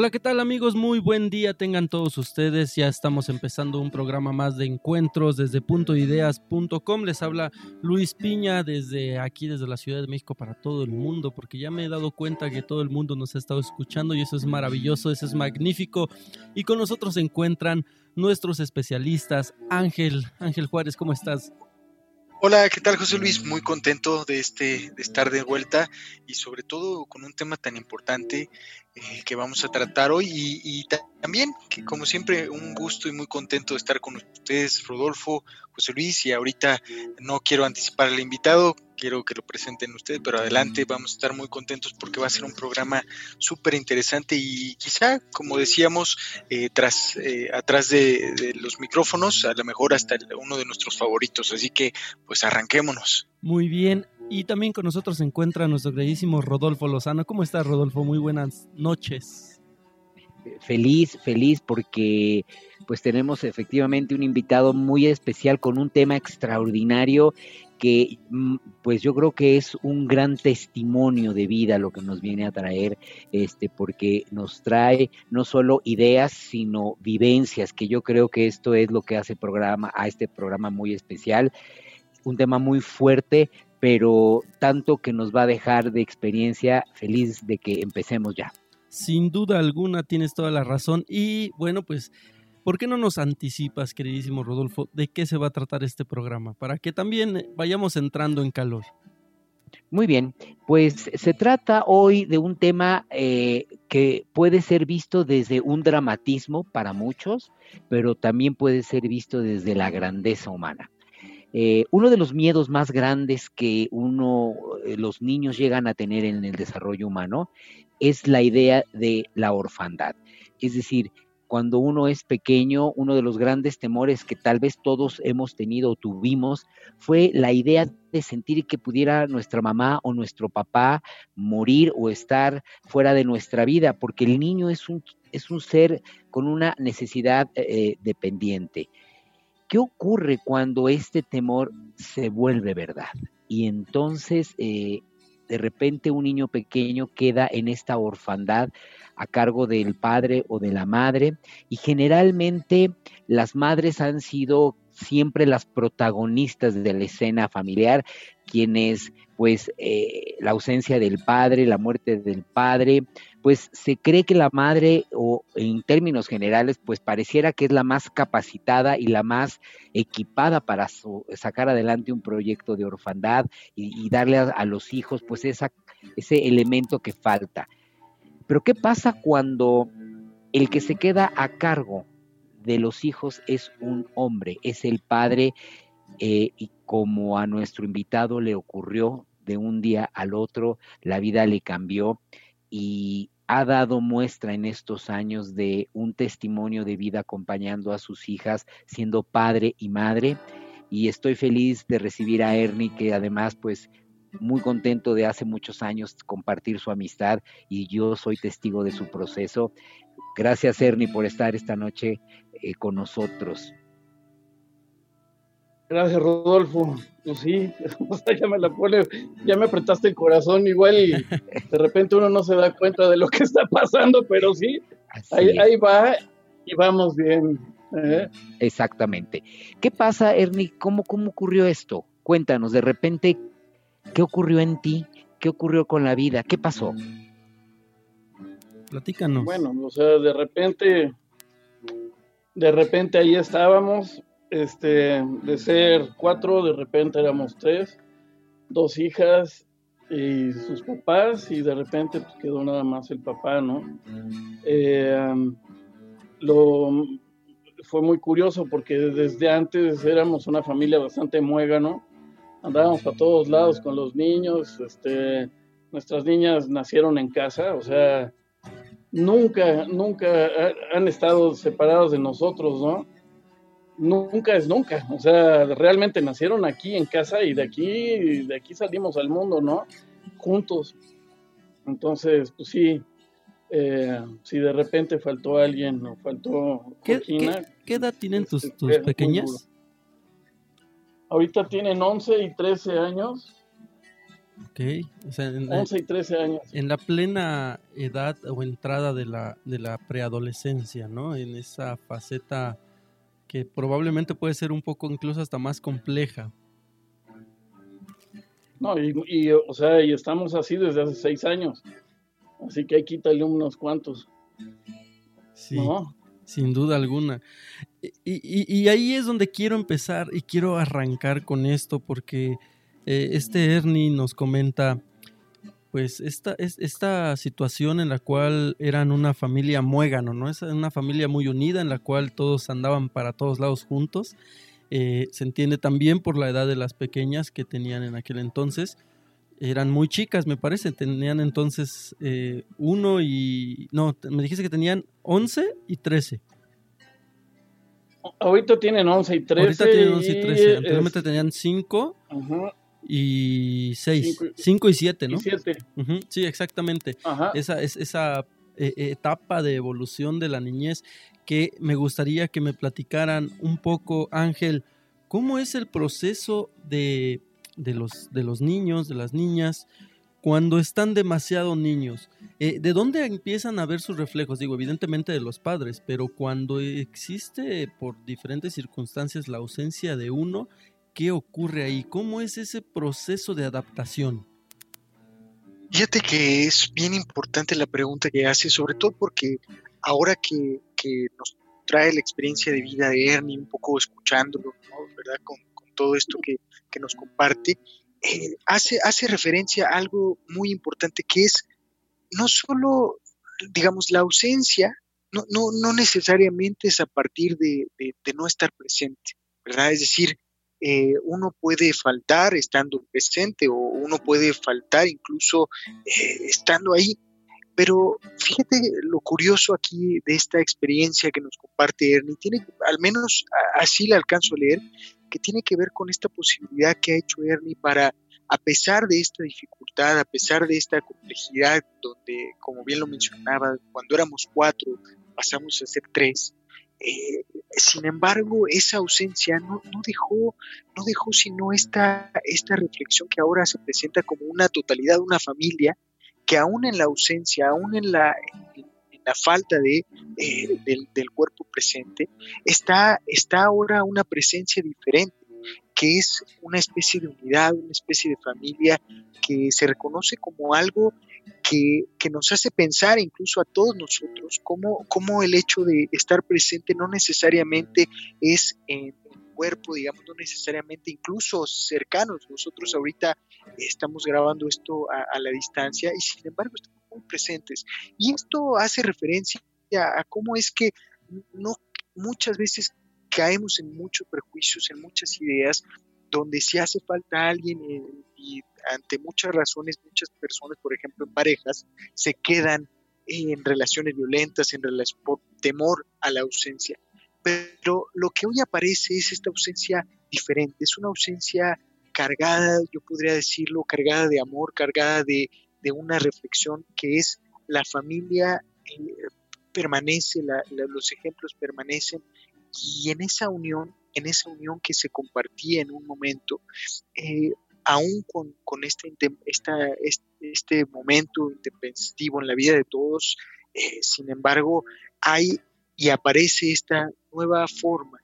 Hola, ¿qué tal amigos? Muy buen día tengan todos ustedes. Ya estamos empezando un programa más de encuentros desde puntoideas.com. Les habla Luis Piña desde aquí, desde la Ciudad de México para todo el mundo, porque ya me he dado cuenta que todo el mundo nos ha estado escuchando y eso es maravilloso, eso es magnífico. Y con nosotros se encuentran nuestros especialistas. Ángel, Ángel Juárez, ¿cómo estás? Hola, ¿qué tal José Luis? Muy contento de, este, de estar de vuelta y sobre todo con un tema tan importante eh, que vamos a tratar hoy y, también que como siempre un gusto y muy contento de estar con ustedes, Rodolfo, José Luis y ahorita no quiero anticipar al invitado, quiero que lo presenten ustedes, pero adelante vamos a estar muy contentos porque va a ser un programa súper interesante y quizá, como decíamos, eh, tras, eh, atrás de, de, los micrófonos, a lo mejor hasta uno de nuestros favoritos, así que pues arranquémonos. Muy bien, y también con nosotros se encuentra nuestro queridísimo Rodolfo Lozano. ¿Cómo estás, Rodolfo? Muy buenas noches. Feliz, feliz porque pues tenemos efectivamente un invitado muy especial con un tema extraordinario que mm, pues yo creo que es un gran testimonio de vida lo que nos viene a traer, este, porque nos trae no solo ideas, sino vivencias, que yo creo que esto es lo que hace programa, a este programa muy especial, un tema muy fuerte, pero tanto que nos va a dejar de experiencia feliz de que empecemos ya. Sin duda alguna tienes toda la razón y bueno, pues ¿por qué no nos anticipas, queridísimo Rodolfo, de qué se va a tratar este programa? Para que también vayamos entrando en calor. Muy bien, pues se trata hoy de un tema eh, que puede ser visto desde un dramatismo para muchos, pero también puede ser visto desde la grandeza humana. Eh, uno de los miedos más grandes que uno, eh, los niños llegan a tener en el desarrollo humano es la idea de la orfandad. Es decir, cuando uno es pequeño, uno de los grandes temores que tal vez todos hemos tenido o tuvimos fue la idea de sentir que pudiera nuestra mamá o nuestro papá morir o estar fuera de nuestra vida, porque el niño es un, es un ser con una necesidad eh, dependiente. ¿Qué ocurre cuando este temor se vuelve verdad? Y entonces eh, de repente un niño pequeño queda en esta orfandad a cargo del padre o de la madre y generalmente las madres han sido siempre las protagonistas de la escena familiar, quienes pues eh, la ausencia del padre, la muerte del padre, pues se cree que la madre, o en términos generales, pues pareciera que es la más capacitada y la más equipada para sacar adelante un proyecto de orfandad y, darle a, los hijos pues esa, ese elemento que falta. Pero ¿qué pasa cuando el que se queda a cargo de los hijos es un hombre, es el padre, eh, y como a nuestro invitado le ocurrió de un día al otro, la vida le cambió y ha dado muestra en estos años de un testimonio de vida acompañando a sus hijas, siendo padre y madre. Y estoy feliz de recibir a Ernie, que además, pues, muy contento de hace muchos años compartir su amistad y yo soy testigo de su proceso. Gracias, Ernie, por estar esta noche eh, con nosotros. Gracias, Rodolfo. Pues sí, ya me la pone, ya me apretaste el corazón igual y de repente uno no se da cuenta de lo que está pasando, pero sí, ahí, va y vamos bien. ¿eh? Exactamente. ¿Qué pasa, Ernie? ¿Cómo, ¿Cómo ocurrió esto? Cuéntanos, de repente, ¿qué ocurrió en ti? ¿Qué ocurrió con la vida? ¿Qué pasó? Platícanos. Bueno, o sea, de repente, de repente ahí estábamos, este, de ser cuatro, de repente éramos tres, dos hijas y sus papás, y de repente pues, quedó nada más el papá, ¿no? Eh, lo, fue muy curioso porque desde antes éramos una familia bastante muega, ¿no? Andábamos a todos lados con los niños, este, nuestras niñas nacieron en casa, o sea, nunca, nunca han estado separados de nosotros, ¿no? Nunca es nunca. O sea, realmente nacieron aquí en casa y de aquí, de aquí salimos al mundo, ¿no? Juntos. Entonces, pues sí, eh, si de repente faltó alguien o faltó ¿Qué, ¿qué, edad tienen tus, este, tus pequeñas? Ahorita tienen 11 y 13 años. Ok, o sea, en, 11 y 13 años. en la plena edad o entrada de la, de la preadolescencia, ¿no? En esa faceta que probablemente puede ser un poco incluso hasta más compleja. No, y, y, o sea, y estamos así desde hace seis años. Así que hay quítale unos cuantos. Sí, ¿no? sin duda alguna. Y, y- y ahí es donde quiero empezar y quiero arrancar con esto porque eh, este Ernie nos comenta pues esta, es, esta situación en la cual eran una familia muégano, ¿no? Es una familia muy unida en la cual todos andaban para todos lados juntos. Eh, se entiende también por la edad de las pequeñas que tenían en aquel entonces. Eran muy chicas, me parece. Tenían entonces eh, uno y... No, me dijiste que tenían 11 y 13. Ahorita tienen 11 y 13. Ahorita tienen 11 y 13. es- Anteriormente tenían 5 Ajá, y 6. Cinco y- 5 y 7, ¿no? y 7. Ujú, Sí, exactamente. Ajá. esa, es, esa eh, etapa de evolución de la niñez que me gustaría que me platicaran un poco, Ángel, cómo es el proceso de, de los, de los niños, de las niñas, cuando están demasiado niños. Eh, ¿De dónde empiezan a ver sus reflejos? Digo, evidentemente de los padres, pero cuando existe por diferentes circunstancias la ausencia de uno, ¿qué ocurre ahí? ¿Cómo es ese proceso de adaptación? Fíjate que es bien importante la pregunta que hace, sobre todo porque ahora que, que nos trae la experiencia de vida de Ernie, un poco escuchándolo, ¿no? ¿verdad? Con, todo esto que, que nos comparte, eh, hace, hace referencia a algo muy importante que es no solo, digamos, la ausencia, no, no, no necesariamente es a partir de, de- de no estar presente, ¿verdad? Es decir, eh, uno puede faltar estando presente o uno puede faltar incluso eh, estando ahí. Pero fíjate lo curioso aquí de esta experiencia que nos comparte Ernie, tiene, al menos así la alcanzo a leer, que tiene que ver con esta posibilidad que ha hecho Ernie para, a pesar de esta dificultad, a pesar de esta complejidad, donde, como bien lo mencionaba, cuando éramos cuatro, pasamos a ser tres, eh, sin embargo, esa ausencia no, dejó, no dejó sino esta, reflexión que ahora se presenta como una totalidad, una familia, que aún en la ausencia, aún en la, falta eh, del, cuerpo presente, está ahora una presencia diferente, que es una especie de unidad, una especie de familia que se reconoce como algo que, que nos hace pensar incluso a todos nosotros cómo, cómo el hecho de estar presente no necesariamente es en el cuerpo, digamos, no necesariamente incluso cercanos. Nosotros ahorita estamos grabando esto a, a la distancia y sin embargo estamos muy presentes. Y esto hace referencia a cómo es que no muchas veces caemos en muchos prejuicios, en muchas ideas, donde si hace falta alguien y ante muchas razones, muchas personas, por ejemplo, en parejas, se quedan en relaciones violentas, en relación, por temor a la ausencia. Pero lo que hoy aparece es esta ausencia diferente, es una ausencia cargada, yo podría decirlo, cargada de amor, cargada de, una reflexión que es la familia eh, permanece, la, los ejemplos permanecen y en esa unión, en esa unión que se compartía en un momento, eh, aún con, con este, este, este, momento intempestivo en la vida de todos, eh, sin embargo, hay y aparece esta nueva forma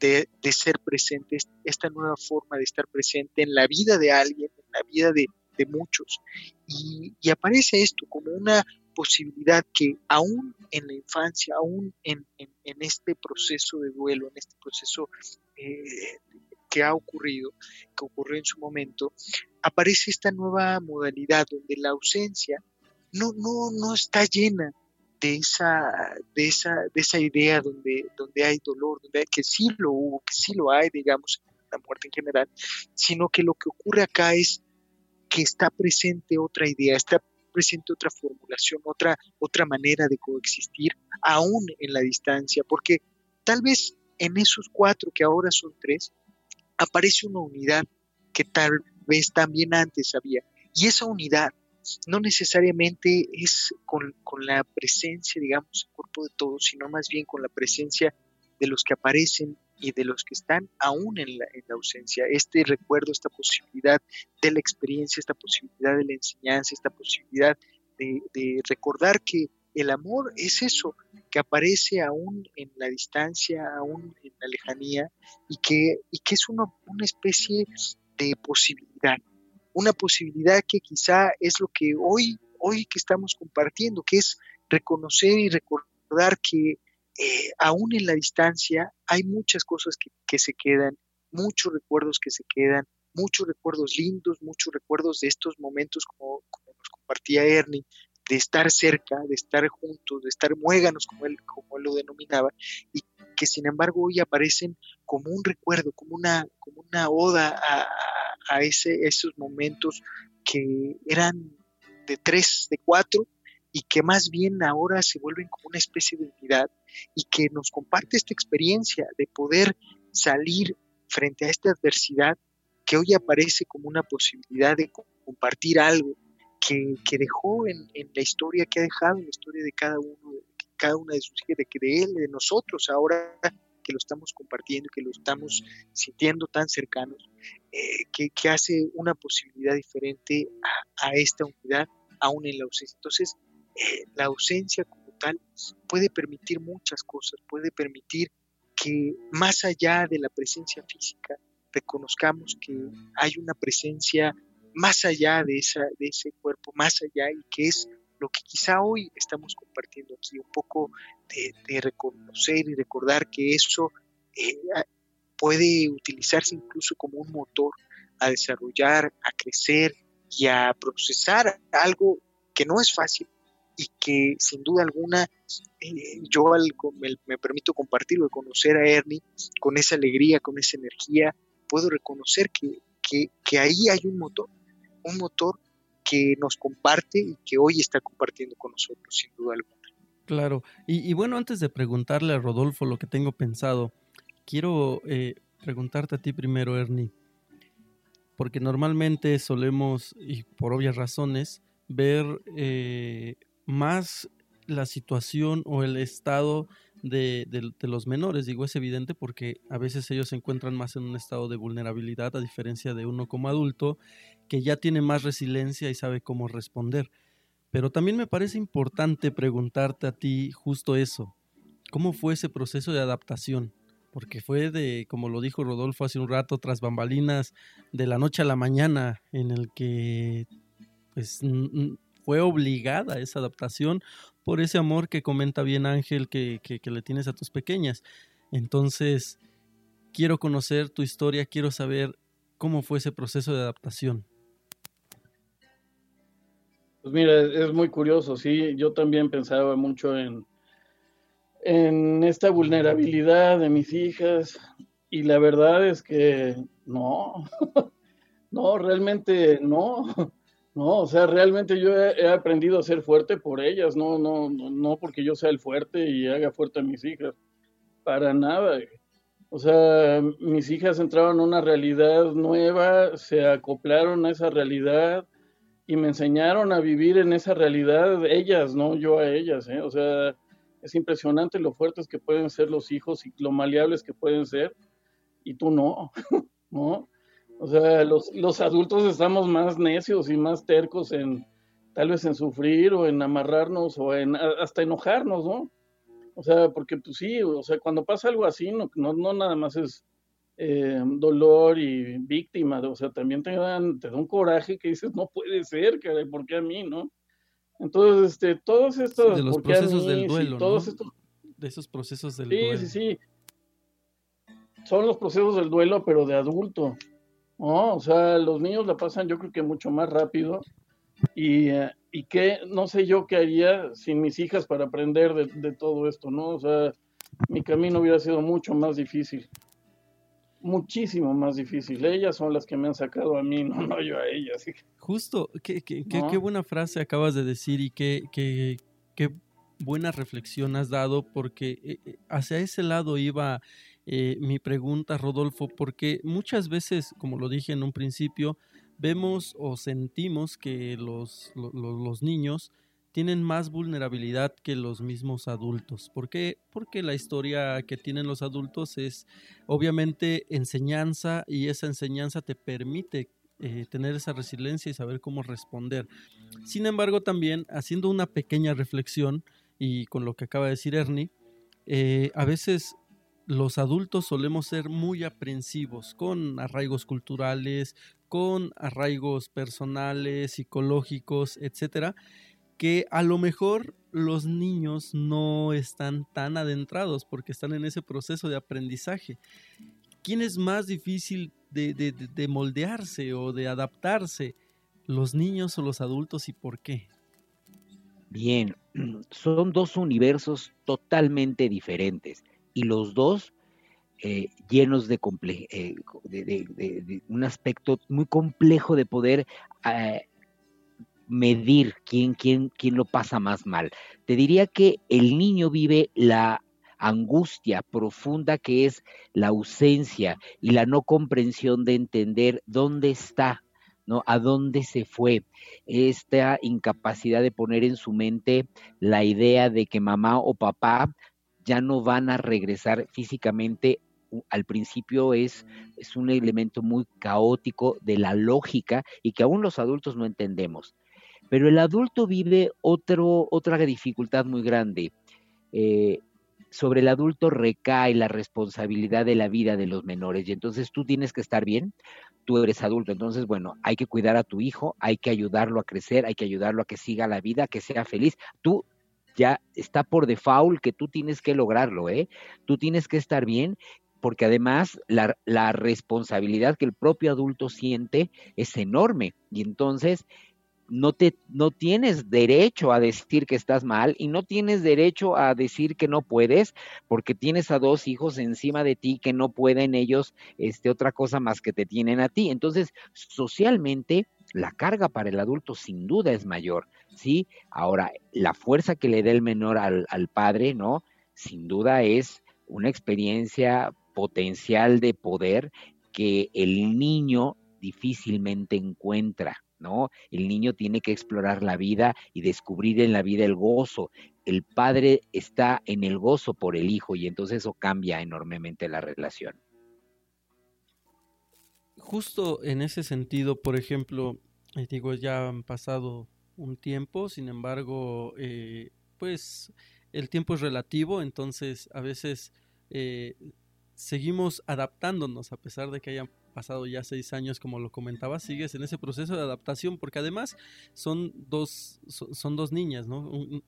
de, de, ser presente, esta nueva forma de estar presente en la vida de alguien, en la vida de, de muchos. Y, y, aparece esto como una posibilidad que aún en la infancia, aún en, en, en este proceso de duelo, en este proceso eh, que ha ocurrido, que ocurrió en su momento, aparece esta nueva modalidad donde la ausencia no, no, no está llena de esa, de esa, de esa idea donde, donde hay dolor, donde hay, que sí lo hubo, que sí lo hay, digamos, la muerte en general, sino que lo que ocurre acá es que está presente otra idea, está presente otra formulación, otra, otra manera de coexistir, aún en la distancia, porque tal vez en esos cuatro, que ahora son tres, aparece una unidad que tal vez también antes había. Y esa unidad no necesariamente es con, con, la presencia, digamos, el cuerpo de todos, sino más bien con la presencia de los que aparecen y de los que están aún en la, ausencia. Este recuerdo, esta posibilidad de la experiencia, esta posibilidad de la enseñanza, esta posibilidad de, recordar que el amor es eso, que aparece aún en la distancia, aún en la lejanía, y que, y que es una, una especie de posibilidad, una posibilidad que quizá es lo que hoy, hoy que estamos compartiendo, que es reconocer y recordar que eh, aún en la distancia hay muchas cosas que, se quedan, muchos recuerdos que se quedan, muchos recuerdos lindos, muchos recuerdos de estos momentos como, nos compartía Ernie, de estar cerca, de estar juntos, de estar muéganos, como él, como él lo denominaba, y que sin embargo hoy aparecen como un recuerdo, como una, como una oda a, a ese, esos momentos que eran de tres, de cuatro, y que más bien ahora se vuelven como una especie de unidad y que nos comparte esta experiencia de poder salir frente a esta adversidad que hoy aparece como una posibilidad de compartir algo que, dejó en, la historia que ha dejado, en la historia de cada uno, de cada una de sus hijas, de, de él, de nosotros ahora que lo estamos compartiendo, que lo estamos sintiendo tan cercanos, eh, que, hace una posibilidad diferente a, a esta unidad aún en la ausencia. Entonces, eh, la ausencia como tal puede permitir muchas cosas, puede permitir que más allá de la presencia física reconozcamos que hay una presencia más allá de, esa, de ese cuerpo, más allá y que es lo que quizá hoy estamos compartiendo aquí, un poco de, reconocer y recordar que eso eh, puede utilizarse incluso como un motor a desarrollar, a crecer y a procesar algo que no es fácil, y que sin duda alguna eh, yo me, permito compartirlo, conocer a Ernie con esa alegría, con esa energía, puedo reconocer que, que, ahí hay un motor, un motor que nos comparte y que hoy está compartiendo con nosotros, sin duda alguna. Claro, y, bueno, antes de preguntarle a Rodolfo lo que tengo pensado, quiero eh, preguntarte a ti primero, Ernie, porque normalmente solemos, y por obvias razones, ver eh, más la situación o el estado de, los menores. Digo, es evidente porque a veces ellos se encuentran más en un estado de vulnerabilidad a diferencia de uno como adulto que ya tiene más resiliencia y sabe cómo responder. Pero también me parece importante preguntarte a ti justo eso. ¿Cómo fue ese proceso de adaptación? Porque fue de, como lo dijo Rodolfo hace un rato, tras bambalinas, de la noche a la mañana, en el que pues fue obligada esa adaptación por ese amor que comenta bien Ángel que, le tienes a tus pequeñas. Entonces, quiero conocer tu historia, quiero saber cómo fue ese proceso de adaptación. Pues mira, es muy curioso, sí, yo también pensaba mucho en, en esta vulnerabilidad de mis hijas y la verdad es que no, no, realmente no. No, o sea, realmente yo he, aprendido a ser fuerte por ellas, no, no, no, porque yo sea el fuerte y haga fuerte a mis hijas, para nada. O sea, mis hijas entraron en una realidad nueva, se acoplaron a esa realidad y me enseñaron a vivir en esa realidad ellas, no yo a ellas. ¿eh? O sea, es impresionante lo fuertes que pueden ser los hijos y lo maleables que pueden ser y tú no, ¿no? O sea, los, los adultos estamos más necios y más tercos en tal vez en sufrir o en amarrarnos o en hasta enojarnos, ¿no? O sea, porque pues sí, o sea, cuando pasa algo así, no, no, nada más es eh, dolor y víctima, o sea, también te dan, te da un coraje que dices, no puede ser, caray, ¿por qué a mí, no? Entonces, este, todos estos... de los procesos del duelo, todos estos... De esos procesos del duelo. Sí, sí, sí. Son los procesos del duelo, pero de adulto. No, o sea, los niños la pasan yo creo que mucho más rápido y, eh, y que no sé yo qué haría sin mis hijas para aprender de, todo esto, ¿no? O sea, mi camino hubiera sido mucho más difícil, muchísimo más difícil. Ellas son las que me han sacado a mí, no, no yo a ellas. Justo, qué, qué, qué, buena frase acabas de decir y qué, qué, qué buena reflexión has dado porque eh, eh, hacia ese lado iba eh, mi pregunta, Rodolfo, porque muchas veces, como lo dije en un principio, vemos o sentimos que los, los, niños tienen más vulnerabilidad que los mismos adultos. ¿Por qué? Porque la historia que tienen los adultos es obviamente enseñanza y esa enseñanza te permite eh, tener esa resiliencia y saber cómo responder. Sin embargo, también haciendo una pequeña reflexión y con lo que acaba de decir Ernie, eh, a veces los adultos solemos ser muy aprensivos con arraigos culturales, con arraigos personales, psicológicos, etcétera, que a lo mejor los niños no están tan adentrados porque están en ese proceso de aprendizaje. ¿Quién es más difícil de, moldearse o de adaptarse? ¿Los niños o los adultos y por qué? Bien, son dos universos totalmente diferentes y los dos eh, llenos de, eh, de, un aspecto muy complejo de poder eh, medir quién, quién, quién lo pasa más mal. Te diría que el niño vive la angustia profunda que es la ausencia y la no comprensión de entender dónde está, ¿no? A dónde se fue. Esta incapacidad de poner en su mente la idea de que mamá o papá ya no van a regresar físicamente al principio es, es un elemento muy caótico de la lógica y que aún los adultos no entendemos. Pero el adulto vive otro, otra dificultad muy grande. Eh, sobre el adulto recae la responsabilidad de la vida de los menores y entonces tú tienes que estar bien, tú eres adulto, entonces bueno, hay que cuidar a tu hijo, hay que ayudarlo a crecer, hay que ayudarlo a que siga la vida, que sea feliz. Tú ya está por default que tú tienes que lograrlo, ¿eh? Tú tienes que estar bien porque además la, la responsabilidad que el propio adulto siente es enorme y entonces no, te, no tienes derecho a decir que estás mal y no tienes derecho a decir que no puedes porque tienes a dos hijos encima de ti que no pueden ellos este, otra cosa más que te tienen a ti. Entonces, socialmente, la carga para el adulto sin duda es mayor, ¿sí? Ahora, la fuerza que le da el menor al, al padre, ¿no? Sin duda es una experiencia potencial de poder que el niño difícilmente encuentra. ¿No? El niño tiene que explorar la vida y descubrir en la vida el gozo. El padre está en el gozo por el hijo y entonces eso cambia enormemente la relación. Justo en ese sentido, por ejemplo, eh, digo, ya han pasado un tiempo, sin embargo, eh, pues el tiempo es relativo, entonces a veces eh, seguimos adaptándonos a pesar de que hayan pasado ya seis años, como lo comentaba, sigues en ese proceso de adaptación, porque además son dos, son, dos niñas, ¿no?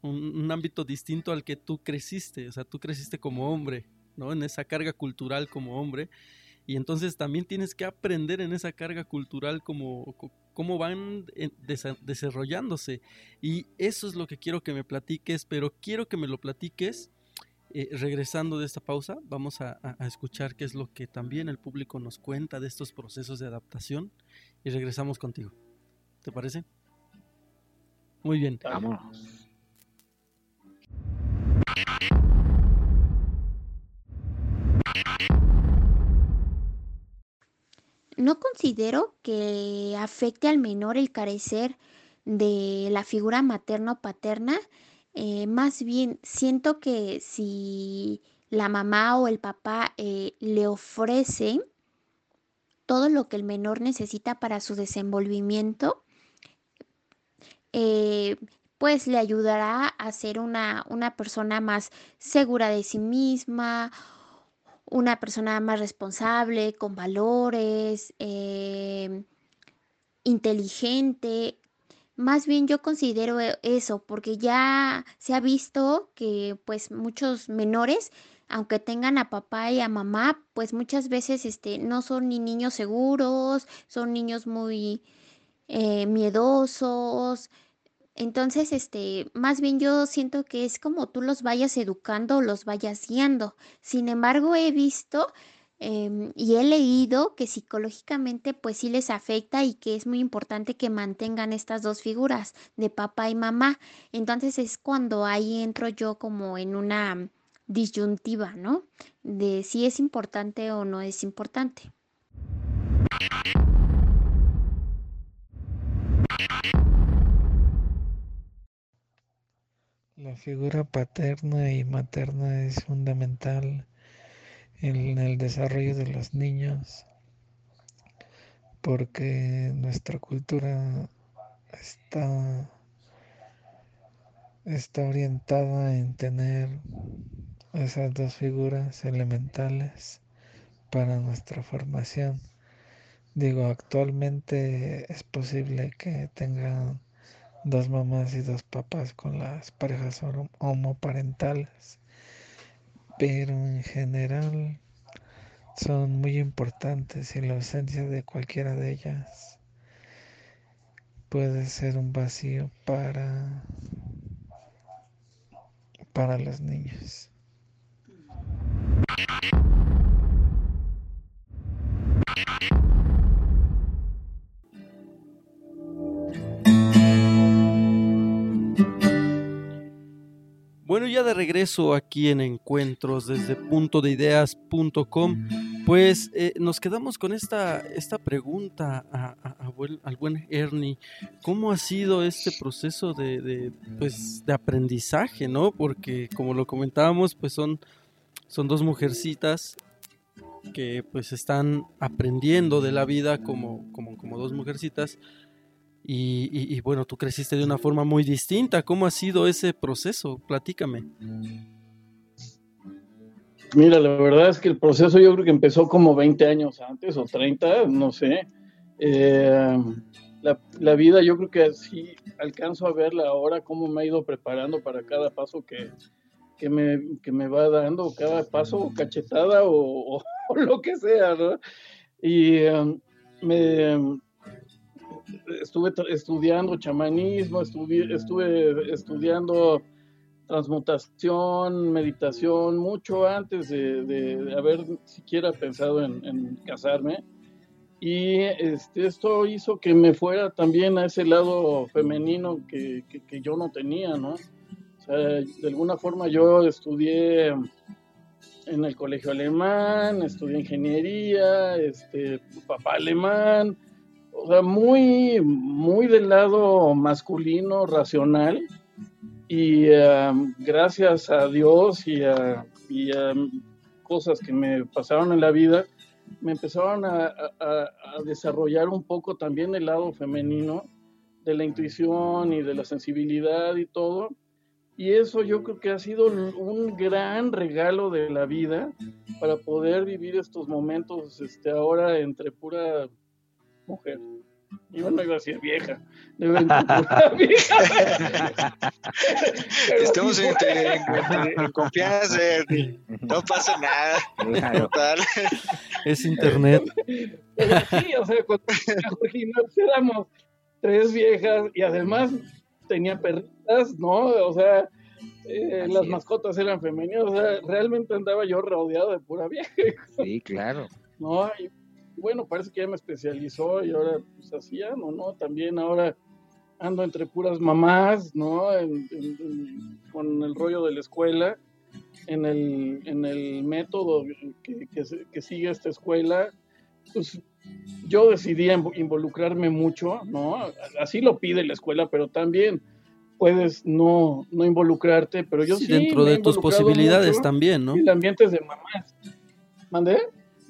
Un, ámbito distinto al que tú creciste, o sea, tú creciste como hombre, ¿no? En esa carga cultural como hombre, y entonces también tienes que aprender en esa carga cultural como cómo van desarrollándose. Y eso es lo que quiero que me platiques, pero quiero que me lo platiques eh, regresando de esta pausa, vamos a, escuchar qué es lo que también el público nos cuenta de estos procesos de adaptación y regresamos contigo. ¿Te parece? Muy bien. Vamos. No considero que afecte al menor el carecer de la figura materna o paterna, eh, más bien, siento que si la mamá o el papá eh, le ofrece todo lo que el menor necesita para su desenvolvimiento, eh, pues le ayudará a ser una, una, persona más segura de sí misma, una persona más responsable, con valores, inteligente, más bien yo considero e, eso, porque ya se ha visto que pues muchos menores, aunque tengan a papá y a mamá, pues muchas veces este, no son ni niños seguros, son niños muy eh, miedosos. Entonces, este, más bien yo siento que es como tú los vayas educando los vayas guiando. Sin embargo, he visto Em, y he leído que psicológicamente pues sí les afecta y que es muy importante que mantengan estas dos figuras de papá y mamá. Entonces es cuando ahí entro yo como en una disyuntiva, ¿no? De si es importante o no es importante. La figura paterna y materna es fundamental en el desarrollo de los niños porque nuestra cultura está, está orientada en tener esas dos figuras elementales para nuestra formación. Digo, actualmente es posible que tengan dos mamás y dos papás con las parejas homoparentales, pero en general son muy importantes y la ausencia de cualquiera de ellas puede ser un vacío para para los niños. Bueno, ya de regreso aquí en Encuentros desde punto de ideas.com, pues eh, nos quedamos con esta, esta pregunta al buen Ernie. ¿Cómo ha sido este proceso de, de, pues, de aprendizaje, no? Porque como lo comentábamos, pues son, son dos mujercitas que pues están aprendiendo de la vida como, como, como dos mujercitas y, bueno, tú creciste de una forma muy distinta. ¿Cómo ha sido ese proceso? Platícame. Mira, la verdad es que el proceso yo creo que empezó como 20 años antes o 30, no sé. Eh, la, vida yo creo que así alcanzo a verla ahora, cómo me ha ido preparando para cada paso que, me, va dando, cada paso, cachetada o, lo que sea, ¿no? Y eh, me estuve estudiando chamanismo, estuve, estuve estudiando transmutación, meditación, mucho antes de, haber siquiera pensado en, casarme. Y este, esto hizo que me fuera también a ese lado femenino que, que, yo no tenía, ¿no? O sea, de alguna forma yo estudié en el colegio alemán, estudié ingeniería, este, papá alemán, o sea, muy, muy del lado masculino, racional, y um, gracias a Dios y a, cosas que me pasaron en la vida, me empezaron a, desarrollar un poco también el lado femenino de la intuición y de la sensibilidad y todo. Y eso yo creo que ha sido un gran regalo de la vida para poder vivir estos momentos este, ahora entre pura mujer. Yo no iba a decir vieja. Estamos en, confianza, no pasa nada. Total. Es internet. sí, o sea, cuando éramos tres viejas y además tenía perritas, ¿no? O sea, eh, las mascotas eran femeninas, o sea, realmente andaba yo rodeado de pura vieja. Sí, claro. No, y bueno, parece que ya me especializó y ahora pues así no, ¿no? También ahora ando entre puras mamás, ¿no? con el rollo de la escuela, en el, en el método que, que, sigue esta escuela, pues yo decidí involucrarme mucho, ¿no? Así lo pide la escuela, pero también puedes no, no involucrarte, pero yo sí. dentro de tus posibilidades también, ¿no? El ambiente de mamás. ¿Mandé?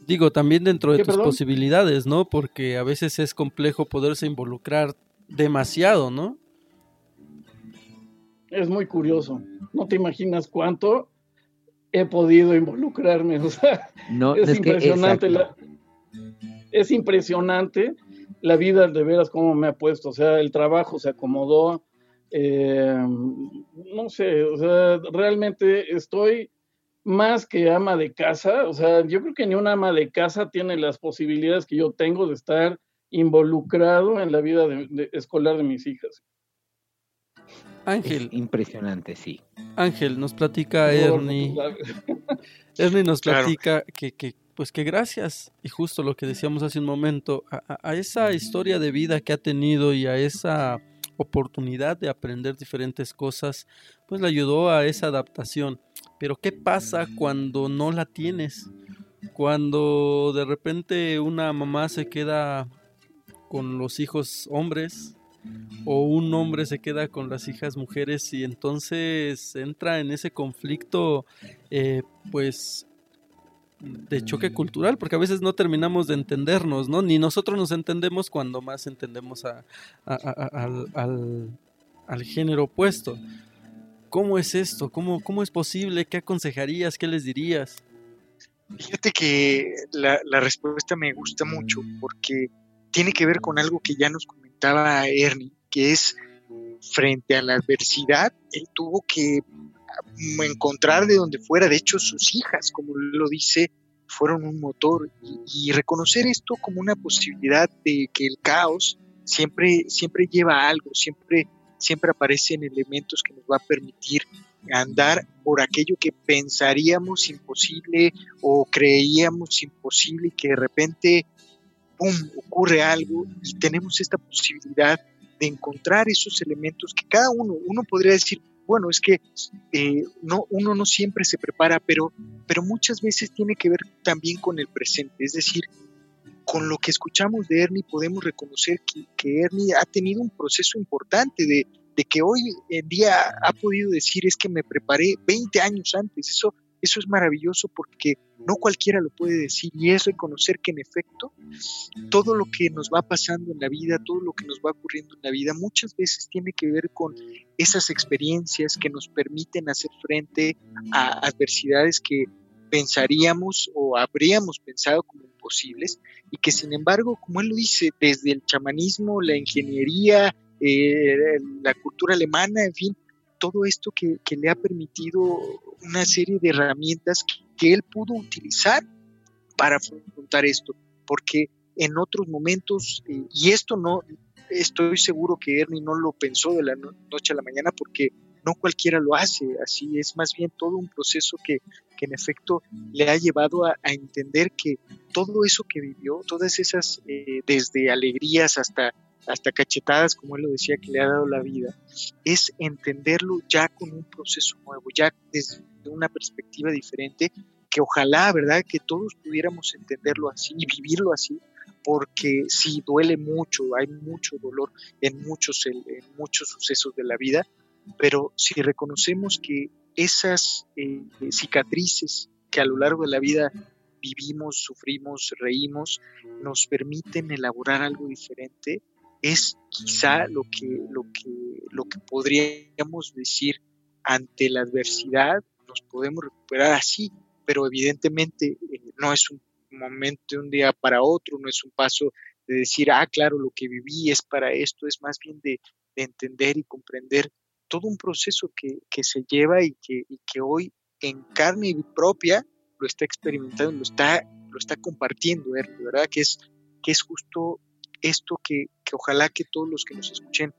Digo, también dentro de tus posibilidades, ¿no? Porque a veces es complejo poderse involucrar demasiado, ¿no? Es muy curioso. No te imaginas cuánto he podido involucrarme. O sea, no, es, impresionante. la, es impresionante la vida de veras cómo me ha puesto. O sea, el trabajo se acomodó. Eh, no sé, o sea, realmente estoy más que ama de casa, o sea, yo creo que ni una ama de casa tiene las posibilidades que yo tengo de estar involucrado en la vida escolar de mis hijas. Ángel. impresionante, sí. Ángel, nos platica Ernie. Ernie nos platica que, que, pues que gracias, y justo lo que decíamos hace un momento, a esa historia de vida que ha tenido y a esa oportunidad de aprender diferentes cosas, pues le ayudó a esa adaptación. Pero ¿qué pasa cuando no la tienes? Cuando de repente una mamá se queda con los hijos hombres o un hombre se queda con las hijas mujeres y entonces entra en ese conflicto eh, pues de choque cultural, porque a veces no terminamos de entendernos, ¿no? Ni nosotros nos entendemos cuando más entendemos al, al, género opuesto. ¿Cómo es esto? ¿Cómo, ¿Cómo es posible? ¿Qué aconsejarías? ¿Qué les dirías? Fíjate que la, respuesta me gusta mucho porque tiene que ver con algo que ya nos comentaba Ernie, que es frente a la adversidad, él tuvo que encontrar de donde fuera, de hecho sus hijas, como lo dice, fueron un motor y, reconocer esto como una posibilidad de que el caos siempre, siempre lleva algo, siempre, siempre aparecen elementos que nos va a permitir andar por aquello que pensaríamos imposible o creíamos imposible y que de repente, ¡pum!, ocurre algo y tenemos esta posibilidad de encontrar esos elementos que cada uno, uno podría decir, bueno, es que eh, no, uno no siempre se prepara, pero, pero muchas veces tiene que ver también con el presente, es decir, con lo que escuchamos de Ernie podemos reconocer que, Ernie ha tenido un proceso importante de, de, que hoy en día ha podido decir es que me preparé 20 años antes, eso eso es maravilloso porque no cualquiera lo puede decir y es reconocer que en efecto todo lo que nos va pasando en la vida, todo lo que nos va ocurriendo en la vida muchas veces tiene que ver con esas experiencias que nos permiten hacer frente a adversidades que pensaríamos o habríamos pensado como imposibles y que sin embargo, como él lo dice, desde el chamanismo, la ingeniería, eh, la cultura alemana, en fin, todo esto que, le ha permitido una serie de herramientas que, él pudo utilizar para afrontar esto, porque en otros momentos, eh, y esto no, estoy seguro que Ernie no lo pensó de la noche a la mañana porque no cualquiera lo hace, así es más bien todo un proceso que, en efecto le ha llevado a, entender que todo eso que vivió, todas esas, eh, desde alegrías hasta hasta cachetadas, como él lo decía, que le ha dado la vida, es entenderlo ya con un proceso nuevo, ya desde una perspectiva diferente, que ojalá, ¿verdad?, que todos pudiéramos entenderlo así y vivirlo así, porque sí, duele mucho, hay mucho dolor en muchos, en muchos sucesos de la vida, pero si reconocemos que esas eh, cicatrices que a lo largo de la vida vivimos, sufrimos, reímos, nos permiten elaborar algo diferente, es quizá lo que, lo que, lo que podríamos decir ante la adversidad, nos podemos recuperar así, pero evidentemente eh, no es un momento de un día para otro, no es un paso de decir, ah, claro, lo que viví es para esto, es más bien de, entender y comprender todo un proceso que, se lleva y que, que hoy en carne propia lo está experimentando, lo está, lo está compartiendo, ¿verdad? Que es, que es justo esto que, ojalá que todos los que nos escuchen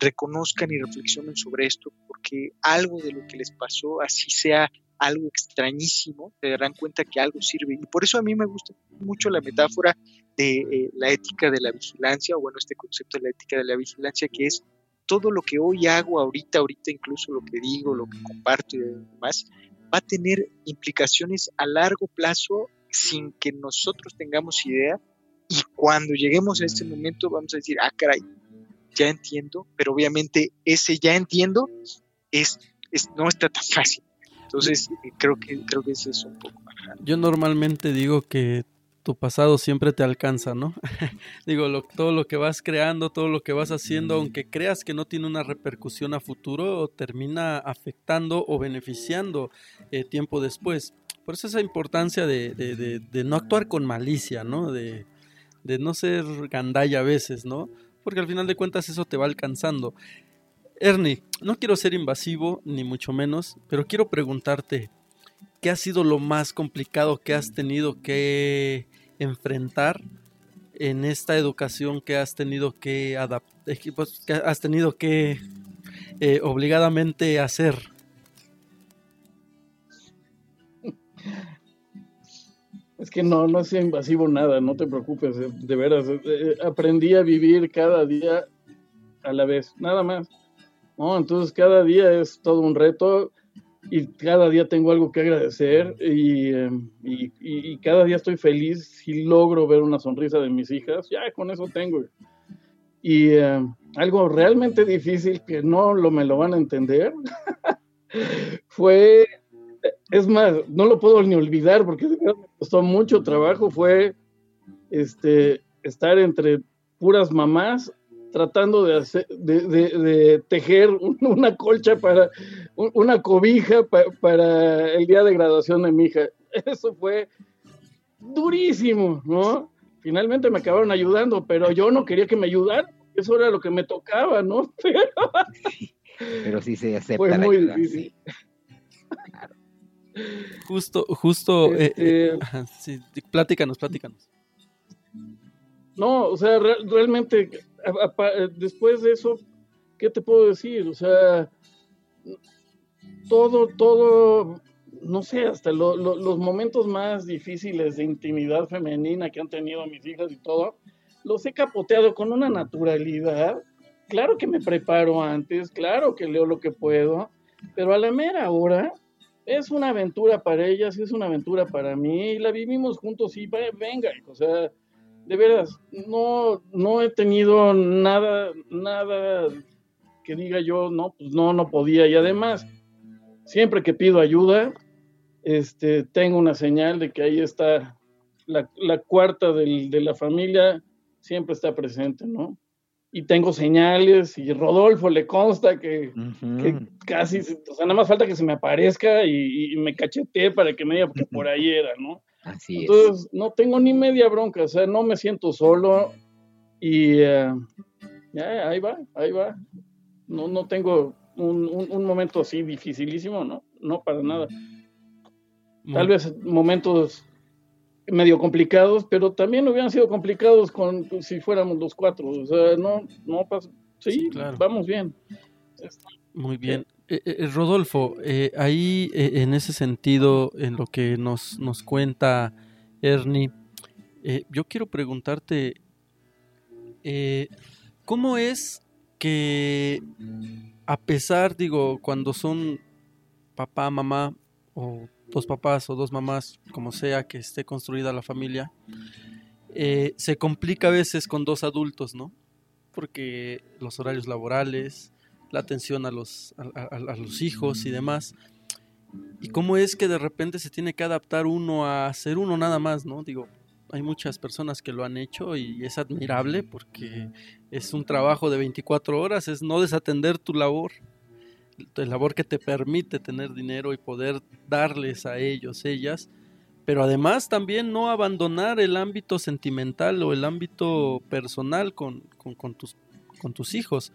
reconozcan y reflexionen sobre esto, porque algo de lo que les pasó, así sea algo extrañísimo, se darán cuenta que algo sirve. Y por eso a mí me gusta mucho la metáfora de eh, la ética de la vigilancia, o bueno, este concepto de la ética de la vigilancia, que es todo lo que hoy hago, ahorita, ahorita incluso lo que digo, lo que comparto y demás, va a tener implicaciones a largo plazo sin que nosotros tengamos idea y cuando lleguemos a este momento vamos a decir, ah, caray, ya entiendo, pero obviamente ese ya entiendo es, no está tan fácil. Entonces, creo que, creo que ese es un poco. Yo normalmente digo que tu pasado siempre te alcanza, ¿no? digo, todo lo que vas creando, todo lo que vas haciendo, aunque creas que no tiene una repercusión a futuro, termina afectando o beneficiando eh, tiempo después. Por eso esa importancia de, de, de no actuar con malicia, ¿no? De, de no ser gandalla a veces, ¿no? Porque al final de cuentas eso te va alcanzando. Ernie, no quiero ser invasivo, ni mucho menos, pero quiero preguntarte, ¿qué ha sido lo más complicado que has tenido que enfrentar en esta educación que has tenido que adaptar, pues, que has tenido que eh, obligadamente hacer? Es que no, no es invasivo nada, no te preocupes, eh, de veras. Eh, eh, aprendí a vivir cada día a la vez, nada más. ¿no? Entonces cada día es todo un reto y cada día tengo algo que agradecer y, y, cada día estoy feliz si logro ver una sonrisa de mis hijas, ya con eso tengo. Y eh, algo realmente difícil que no lo, me lo van a entender fue, es más, no lo puedo ni olvidar porque me costó mucho trabajo, fue este, estar entre puras mamás tratando de, hacer, de, tejer una colcha para una cobija para el día de graduación de mi hija. Eso fue durísimo, ¿no? Finalmente me acabaron ayudando, pero yo no quería que me ayudaran, eso era lo que me tocaba, ¿no? Pero, sí, se acepta. Fue muy difícil. Justo, justo, eh, eh, este pláticanos, pláticanos. No, o sea, realmente, después de eso, ¿qué te puedo decir? O sea, todo, todo, no sé, hasta los momentos más difíciles de intimidad femenina que han tenido mis hijas y todo, los he capoteado con una naturalidad. Claro que me preparo antes, claro que leo lo que puedo, pero a la mera hora es una aventura para ellas, es una aventura para mí, y la vivimos juntos y venga, o sea, de veras, no, no he tenido nada, nada que diga yo, no, pues no, no podía. Y además, siempre que pido ayuda, este, tengo una señal de que ahí está la, cuarta de la familia, siempre está presente, ¿no? Y tengo señales y Rodolfo le consta que, casi, o sea, nada más falta que se me aparezca y, me cachetee para que me diga que por ahí era, ¿no? Entonces, no tengo ni media bronca, o sea, no me siento solo y eh, ya, ahí va, ahí va. No, no tengo un, momento así dificilísimo, ¿no? No, para nada. Tal vez momentos medio complicados, pero también hubieran sido complicados con si fuéramos los cuatro. O sea, no, no pasa. Sí, vamos bien. Muy bien. Eh, eh, Rodolfo, eh, ahí en ese sentido, en lo que nos, nos cuenta Ernie, yo quiero preguntarte, ¿cómo es que a pesar, digo, cuando son papá, mamá, o dos papás o dos mamás, como sea que esté construida la familia, se complica a veces con dos adultos, ¿no? Porque los horarios laborales, la atención a los, a, los hijos y demás. Y cómo es que de repente se tiene que adaptar uno a ser uno nada más, ¿no? Digo, hay muchas personas que lo han hecho y es admirable porque es un trabajo de 24 horas, es no desatender tu labor, tu labor que te permite tener dinero y poder darles a ellos, ellas, pero además también no abandonar el ámbito sentimental o el ámbito personal con, con, con tus, con tus hijos.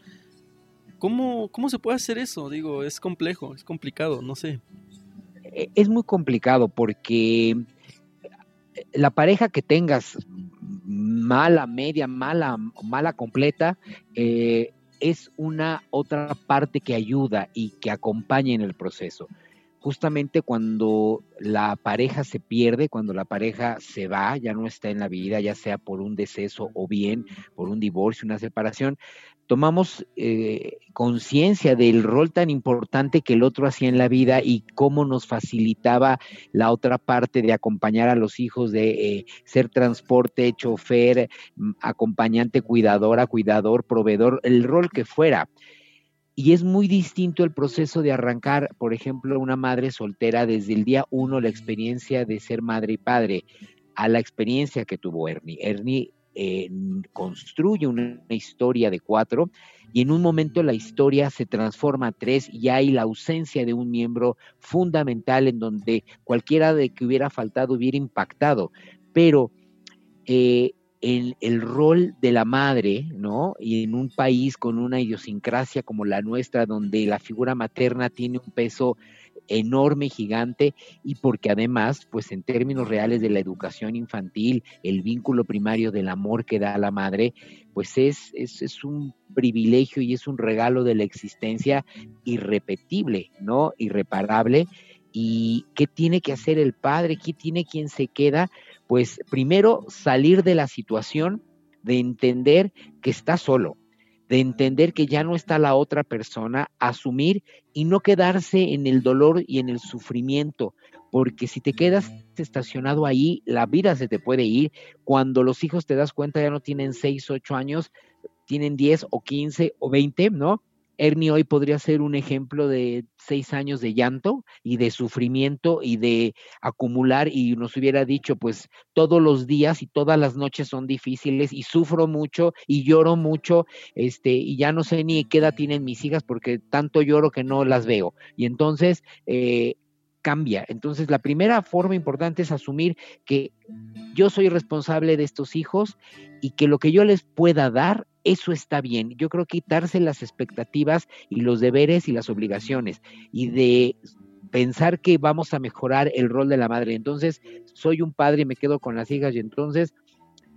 ¿Cómo, ¿Cómo se puede hacer eso? Digo, es complejo, es complicado, no sé. E, es muy complicado porque la pareja que tengas, mala, media, mala, mala, completa, eh, es una otra parte que ayuda y que acompaña en el proceso. Justamente cuando la pareja se pierde, cuando la pareja se va, ya no está en la vida, ya sea por un deceso o bien por un divorcio, una separación, tomamos eh, conciencia del rol tan importante que el otro hacía en la vida y cómo nos facilitaba la otra parte de acompañar a los hijos, de eh, ser transporte, chofer, mm, acompañante, cuidadora, cuidador, proveedor, el rol que fuera. Y es muy distinto el proceso de arrancar, por ejemplo, una madre soltera desde el día uno, la experiencia de ser madre y padre, a la experiencia que tuvo Ernie. Ernie eh, construye una, historia de cuatro y en un momento la historia se transforma a tres y hay la ausencia de un miembro fundamental en donde cualquiera de que hubiera faltado hubiera impactado. Pero eh, el, el, rol de la madre, ¿no? Y en un país con una idiosincrasia como la nuestra, donde la figura materna tiene un peso enorme, gigante, y porque además, pues en términos reales de la educación infantil, el vínculo primario del amor que da la madre, pues es, es, es un privilegio y es un regalo de la existencia irrepetible, ¿no? Irreparable. ¿Y qué tiene que hacer el padre? ¿Qué tiene quien se queda? Pues primero salir de la situación, de entender que está solo, de entender que ya no está la otra persona, asumir y no quedarse en el dolor y en el sufrimiento, porque si te quedas estacionado ahí, la vida se te puede ir. Cuando los hijos te das cuenta ya no tienen 6, 8 años, tienen 10 o 15 o 20, ¿no? Ernie hoy podría ser un ejemplo de seis años de llanto y de sufrimiento y de acumular y nos hubiera dicho, pues todos los días y todas las noches son difíciles y sufro mucho y lloro mucho, este, y ya no sé ni qué edad tienen mis hijas porque tanto lloro que no las veo. Y entonces, eh, cambia. Entonces, la primera forma importante es asumir que yo soy responsable de estos hijos y que lo que yo les pueda dar, eso está bien. Yo creo quitarse las expectativas y los deberes y las obligaciones y de pensar que vamos a mejorar el rol de la madre. Entonces, soy un padre y me quedo con las hijas y entonces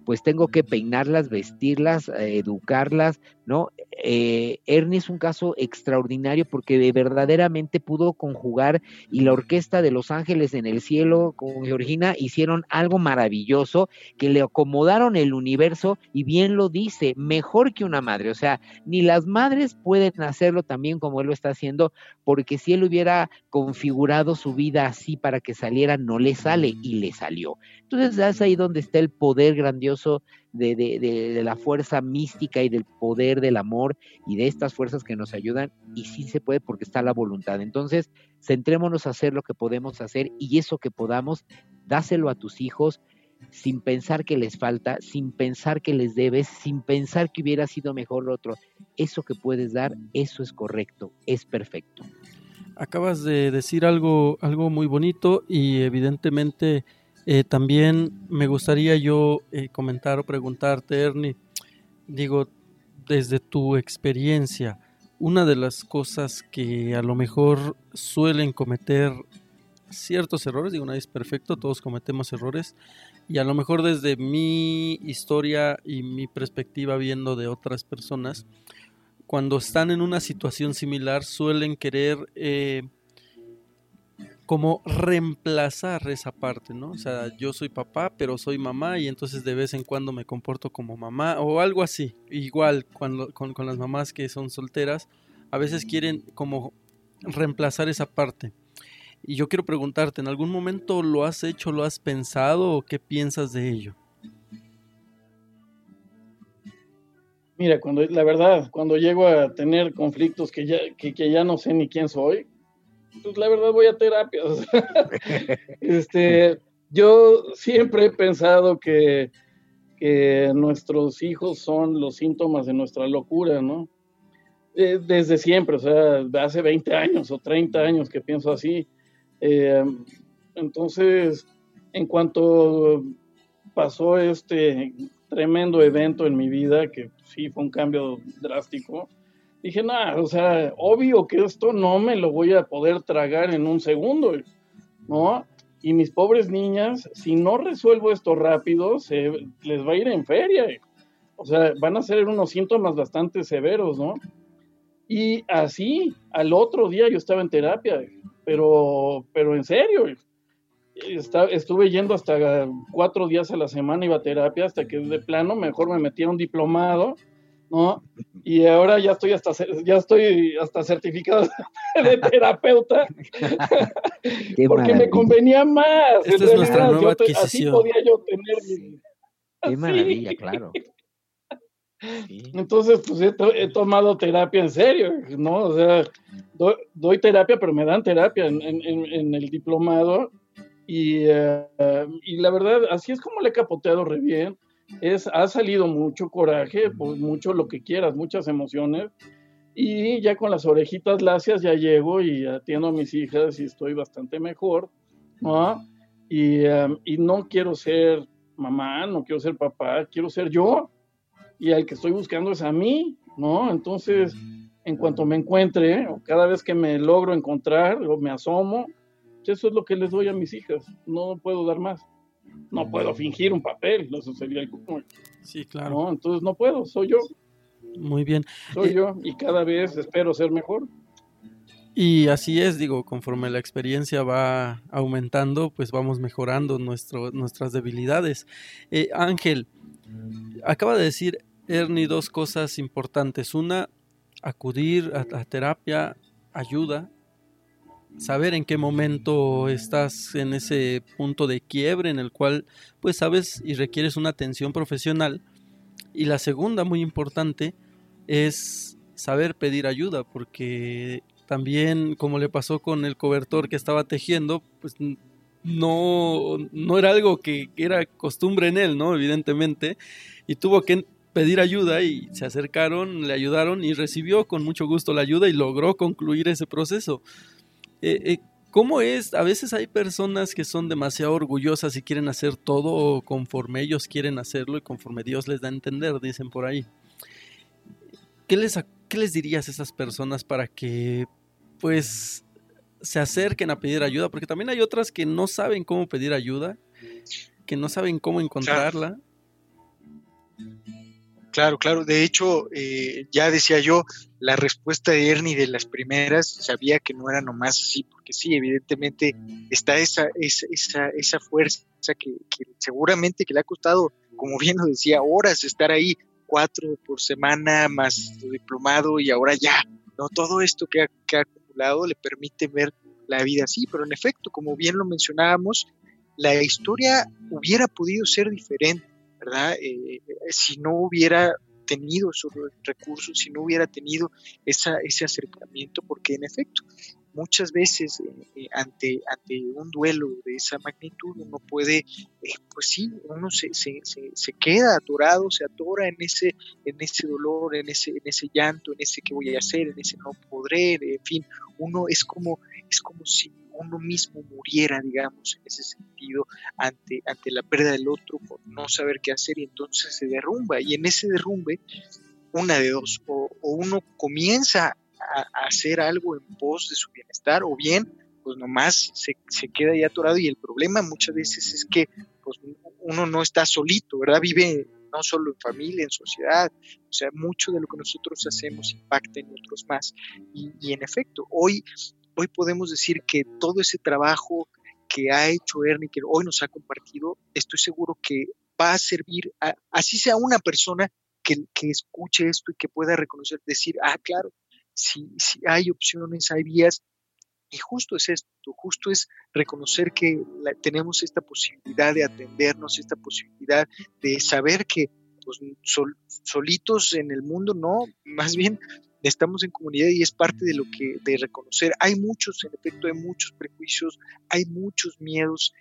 pues tengo que peinarlas, vestirlas, eh, educarlas, ¿no? Eh, Ernie es un caso extraordinario porque verdaderamente pudo conjugar y la orquesta de Los Ángeles en el cielo con Georgina hicieron algo maravilloso que le acomodaron el universo y bien lo dice, mejor que una madre, o sea, ni las madres pueden hacerlo también como él lo está haciendo porque si él hubiera configurado su vida así para que saliera, no le sale y le salió. Entonces es ahí donde está el poder grandioso de, de, la fuerza mística y del poder del amor y de estas fuerzas que nos ayudan y sí se puede porque está la voluntad. Entonces, centrémonos a hacer lo que podemos hacer y eso que podamos, dáselo a tus hijos sin pensar que les falta, sin pensar que les debes, sin pensar que hubiera sido mejor lo otro. Eso que puedes dar, eso es correcto, es perfecto. Acabas de decir algo, algo muy bonito y evidentemente eh, también me gustaría yo eh, comentar o preguntarte, Ernie, digo, desde tu experiencia, una de las cosas que a lo mejor suelen cometer ciertos errores, digo, nadie es perfecto, todos cometemos errores, y a lo mejor desde mi historia y mi perspectiva viendo de otras personas, cuando están en una situación similar suelen querer eh, como reemplazar esa parte, ¿no? O sea, yo soy papá, pero soy mamá y entonces de vez en cuando me comporto como mamá o algo así. Igual cuando, con, las mamás que son solteras, a veces quieren como reemplazar esa parte. Y yo quiero preguntarte, ¿en algún momento lo has hecho, lo has pensado o qué piensas de ello? Mira, cuando la verdad, cuando llego a tener conflictos que ya, que, que ya no sé ni quién soy, pues la verdad voy a terapia. este, yo siempre he pensado que, nuestros hijos son los síntomas de nuestra locura, ¿no? Eh, desde siempre, o sea, hace 20 años o 30 años que pienso así. Eh, entonces, en cuanto pasó este tremendo evento en mi vida, que sí fue un cambio drástico, dije, nada, o sea, obvio que esto no me lo voy a poder tragar en un segundo, ¿no? Y mis pobres niñas, si no resuelvo esto rápido, se les va a ir en feria. O sea, van a ser unos síntomas bastante severos, ¿no? Y así, al otro día yo estaba en terapia, pero, pero en serio, estuve yendo hasta cuatro días a la semana, iba a terapia, hasta que de plano mejor me metí a un diplomado ¿no? Y ahora ya estoy hasta ya estoy hasta certificado de terapeuta porque me convenía más. Esta es nuestra nueva adquisición. Así podía yo tener mi... Qué maravilla, claro. Entonces, pues he, tomado terapia en serio, ¿no? O sea, doy, terapia, pero me dan terapia en, en, el diplomado y, eh, y la verdad, así es como le he capoteado re bien es, ha salido mucho coraje, pues mucho lo que quieras, muchas emociones. Y ya con las orejitas lacias ya llego y atiendo a mis hijas y estoy bastante mejor, ¿no? Y, em, y no quiero ser mamá, no quiero ser papá, quiero ser yo. Y al que estoy buscando es a mí, ¿no? Entonces, en cuanto me encuentre, o cada vez que me logro encontrar o me asomo, eso es lo que les doy a mis hijas. No puedo dar más no puedo fingir un papel, eso sería el Sí, claro. No, entonces no puedo, soy yo. Muy bien. Soy eh, yo y cada vez espero ser mejor. Y así es, digo, conforme la experiencia va aumentando, pues vamos mejorando nuestro, nuestras debilidades. Eh, Ángel, acaba de decir Ernie dos cosas importantes. Una, acudir a terapia ayuda, saber en qué momento estás en ese punto de quiebre en el cual pues sabes y requieres una atención profesional Y la segunda, muy importante, es saber pedir ayuda, porque también, como le pasó con el cobertor que estaba tejiendo, pues no, no era algo que, era costumbre en él, ¿no? Evidentemente, y tuvo que pedir ayuda y se acercaron, le ayudaron y recibió con mucho gusto la ayuda y logró concluir ese proceso. Eh, eh, ¿Cómo es? A veces hay personas que son demasiado orgullosas y quieren hacer todo conforme ellos quieren hacerlo y conforme Dios les da a entender, dicen por ahí. ¿Qué les, qué les dirías a esas personas para que pues se acerquen a pedir ayuda? Porque también hay otras que no saben cómo pedir ayuda, que no saben cómo encontrarla. Claro, claro. De hecho, eh, ya decía yo, la respuesta de Ernie de las primeras sabía que no era nomás así, porque sí, evidentemente está esa, esa, esa, esa fuerza que, seguramente que le ha costado, como bien lo decía, horas estar ahí, cuatro por semana más diplomado y ahora ya, ¿no? Todo esto que que ha acumulado le permite ver la vida así, pero en efecto, como bien lo mencionábamos, la historia hubiera podido ser diferente ¿verdad? Eh, si no hubiera tenido esos recursos, si no hubiera tenido esa, ese acercamiento, porque en efecto, muchas veces eh, eh, ante, ante un duelo de esa magnitud uno puede, pues sí, uno se, se, se, queda atorado, se atora en ese, en ese dolor, en ese, en ese llanto, en ese que voy a hacer, en ese no podré, en fin, uno es como, es como si uno mismo muriera, digamos, en ese sentido, ante, ante la pérdida del otro, por no saber qué hacer y entonces se derrumba. Y en ese derrumbe, una de dos, o, uno comienza a, hacer algo en pos de su bienestar, o bien, pues nomás se, se queda ahí atorado y el problema muchas veces es que pues, uno no está solito, ¿verdad? Vive no solo en familia, en sociedad, o sea, mucho de lo que nosotros hacemos impacta en otros más. Y, y en efecto, hoy hoy podemos decir que todo ese trabajo que ha hecho Ernie, que hoy nos ha compartido, estoy seguro que va a servir, así sea una persona que, escuche esto y que pueda reconocer, decir, ah, claro, si, si hay opciones, hay vías, y justo es esto, justo es reconocer que tenemos esta posibilidad de atendernos, esta posibilidad de saber que pues, solitos en el mundo, no, más bien estamos en comunidad y es parte de lo que de reconocer. Hay muchos, en efecto, hay muchos prejuicios, hay muchos miedos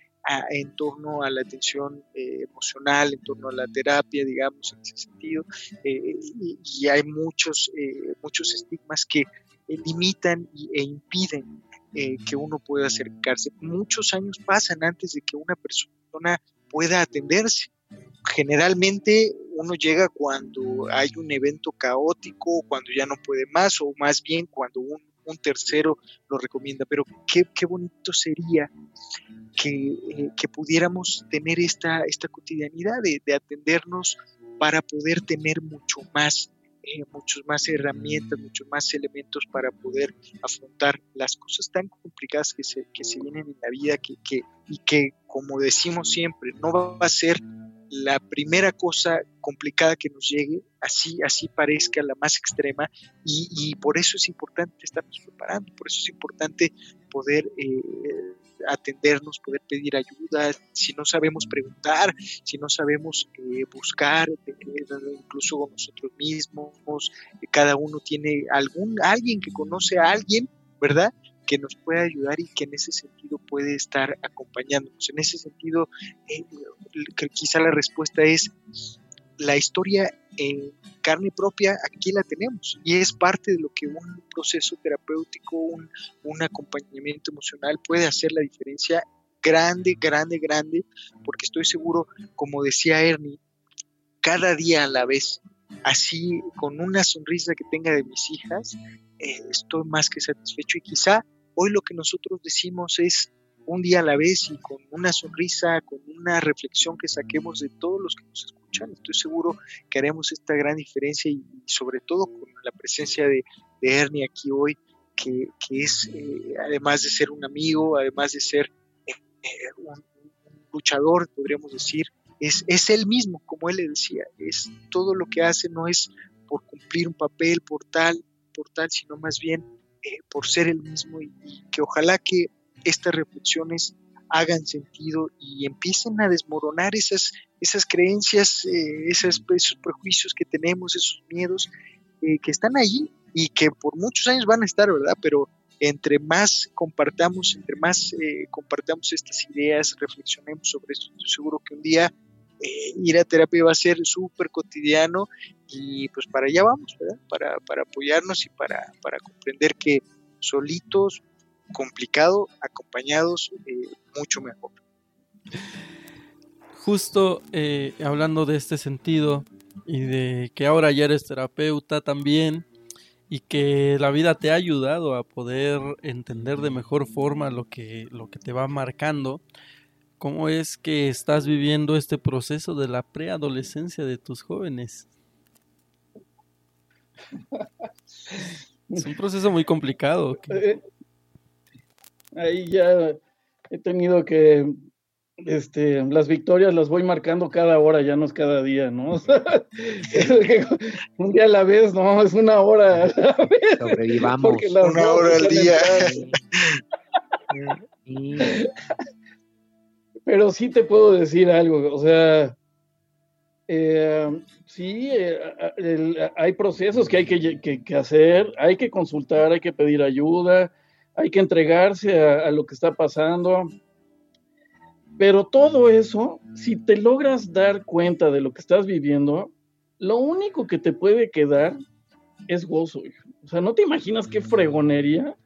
en torno a la atención eh, emocional, en torno a la terapia, digamos, en ese sentido, eh, y, hay muchos, eh, muchos estigmas que limitan e impiden que uno pueda acercarse. Muchos años pasan antes de que una persona pueda atenderse generalmente uno llega cuando hay un evento caótico, cuando ya no puede más, o más bien cuando un, tercero lo recomienda. Pero qué, qué bonito sería que, eh, que, pudiéramos tener esta, esta cotidianidad de, de, atendernos para poder tener mucho más, eh, muchos más herramientas, muchos más elementos para poder afrontar las cosas tan complicadas que se, que se vienen en la vida que, que, y que, como decimos siempre, no va a ser la primera cosa complicada que nos llegue, así, así parezca la más extrema, y, por eso es importante estarnos preparando, por eso es importante poder eh, atendernos, poder pedir ayuda, si no sabemos preguntar, si no sabemos eh, buscar, eh, incluso nosotros mismos, cada uno tiene algún, alguien que conoce a alguien, ¿verdad? Que nos puede ayudar y que en ese sentido puede estar acompañándonos. En ese sentido, eh, quizá la respuesta es la historia en carne propia, aquí la tenemos y es parte de lo que un proceso terapéutico, un, un acompañamiento emocional puede hacer la diferencia grande, grande, grande, porque estoy seguro, como decía Ernie, cada día a la vez, así con una sonrisa que tenga de mis hijas, eh, estoy más que satisfecho y quizá Hoy lo que nosotros decimos es un día a la vez y con una sonrisa, con una reflexión que saquemos de todos los que nos escuchan. Estoy seguro que haremos esta gran diferencia y, sobre todo con la presencia de, Ernie aquí hoy, que, es, eh, además de ser un amigo, además de ser eh, eh, un, luchador, podríamos decir, es, es él mismo, como él le decía, es todo lo que hace no es por cumplir un papel, por tal, por tal, sino más bien eh, por ser el mismo y, que ojalá que estas reflexiones hagan sentido y empiecen a desmoronar esas, esas creencias, eh, esos, prejuicios que tenemos, esos miedos eh, que están ahí y que por muchos años van a estar, ¿verdad? Pero entre más compartamos, entre más eh, compartamos estas ideas, reflexionemos sobre esto, estoy seguro que un día eh, ir a terapia va a ser súper cotidiano y pues para allá vamos. Para, para apoyarnos y para, para, comprender que solitos, complicado, acompañados, eh, mucho mejor. Justo eh, hablando de este sentido y de que ahora ya eres terapeuta también y que la vida te ha ayudado a poder entender de mejor forma lo que, lo que te va marcando, ¿Cómo es que estás viviendo este proceso de la preadolescencia de tus jóvenes? Es un proceso muy complicado. Eh, ahí ya he tenido que, este, las victorias las voy marcando cada hora, ya no es cada día, ¿no? un día a la vez, no, es una hora a la vez. Sobrevivamos. Una hora al día. Pero sí te puedo decir algo, o sea, eh, sí, eh, hay procesos que hay que, hacer, hay que consultar, hay que pedir ayuda, hay que entregarse a, lo que está pasando. Pero todo eso, si te logras dar cuenta de lo que estás viviendo, lo único que te puede quedar es gozo. O sea, ¿no te imaginas qué fregonería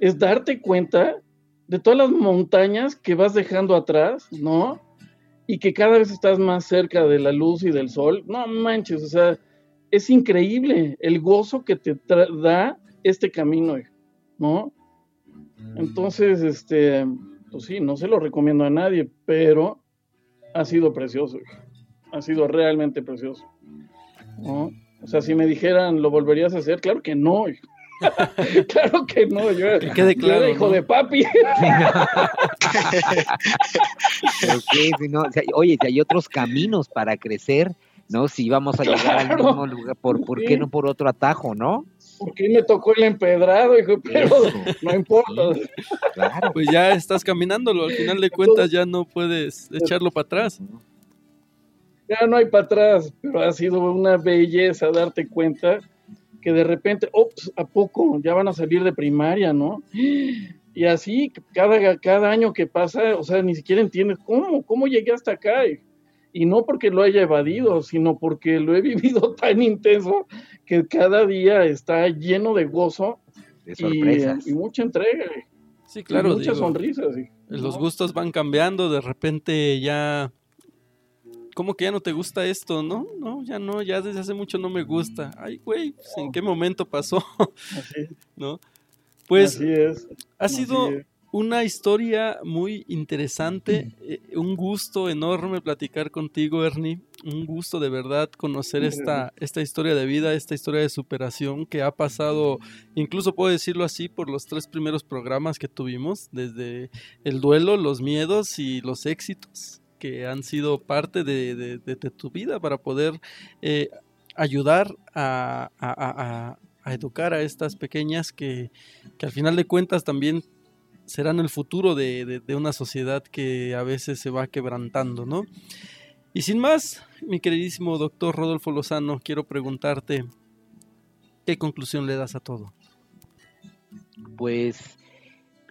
es darte cuenta de todas las montañas que vas dejando atrás, ¿no? Y que cada vez estás más cerca de la luz y del sol. No manches, o sea, es increíble el gozo que te da este camino, ¿no? Entonces, este, pues sí, no se lo recomiendo a nadie, pero ha sido precioso, ha sido realmente precioso, ¿no? O sea, si me dijeran, ¿lo volverías a hacer? Claro que no, hijo. claro que no, yo, era hijo de papi. oye, si hay otros caminos para crecer, ¿no? Si vamos a llegar al mismo lugar, ¿por, ¿por qué no por otro atajo, no? Porque me tocó el empedrado, hijo, pero no importa. Claro. Pues ya estás caminándolo, al final de cuentas ya no puedes echarlo para atrás. Ya no hay para atrás, pero ha sido una belleza darte cuenta que de repente, ops, ¿a poco? Ya van a salir de primaria, ¿no? Y así, cada, cada año que pasa, o sea, ni siquiera entiendes cómo, cómo llegué hasta acá. Y no porque lo haya evadido, sino porque lo he vivido tan intenso que cada día está lleno de gozo y, mucha entrega. Sí, claro. Y muchas sonrisas. Los gustos van cambiando, de repente ya ¿cómo que ya no te gusta esto? No, no, ya no, ya desde hace mucho no me gusta. Ay, güey, pues, ¿en qué momento pasó? Así. ¿No? Pues es. ha sido una historia muy interesante, eh, un gusto enorme platicar contigo, Ernie, un gusto de verdad conocer esta, esta historia de vida, esta historia de superación que ha pasado, incluso puedo decirlo así, por los tres primeros programas que tuvimos, desde el duelo, los miedos y los éxitos que han sido parte de, tu vida para poder eh, ayudar a, educar a estas pequeñas que, al final de cuentas también serán el futuro de, una sociedad que a veces se va quebrantando, ¿no? Y sin más, mi queridísimo doctor Rodolfo Lozano, quiero preguntarte, ¿qué conclusión le das a todo? Pues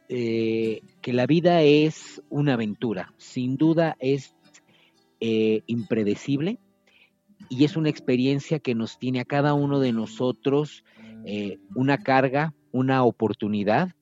eh, que la vida es una aventura, sin duda es eh, impredecible y es una experiencia que nos tiene a cada uno de nosotros eh, una carga, una oportunidad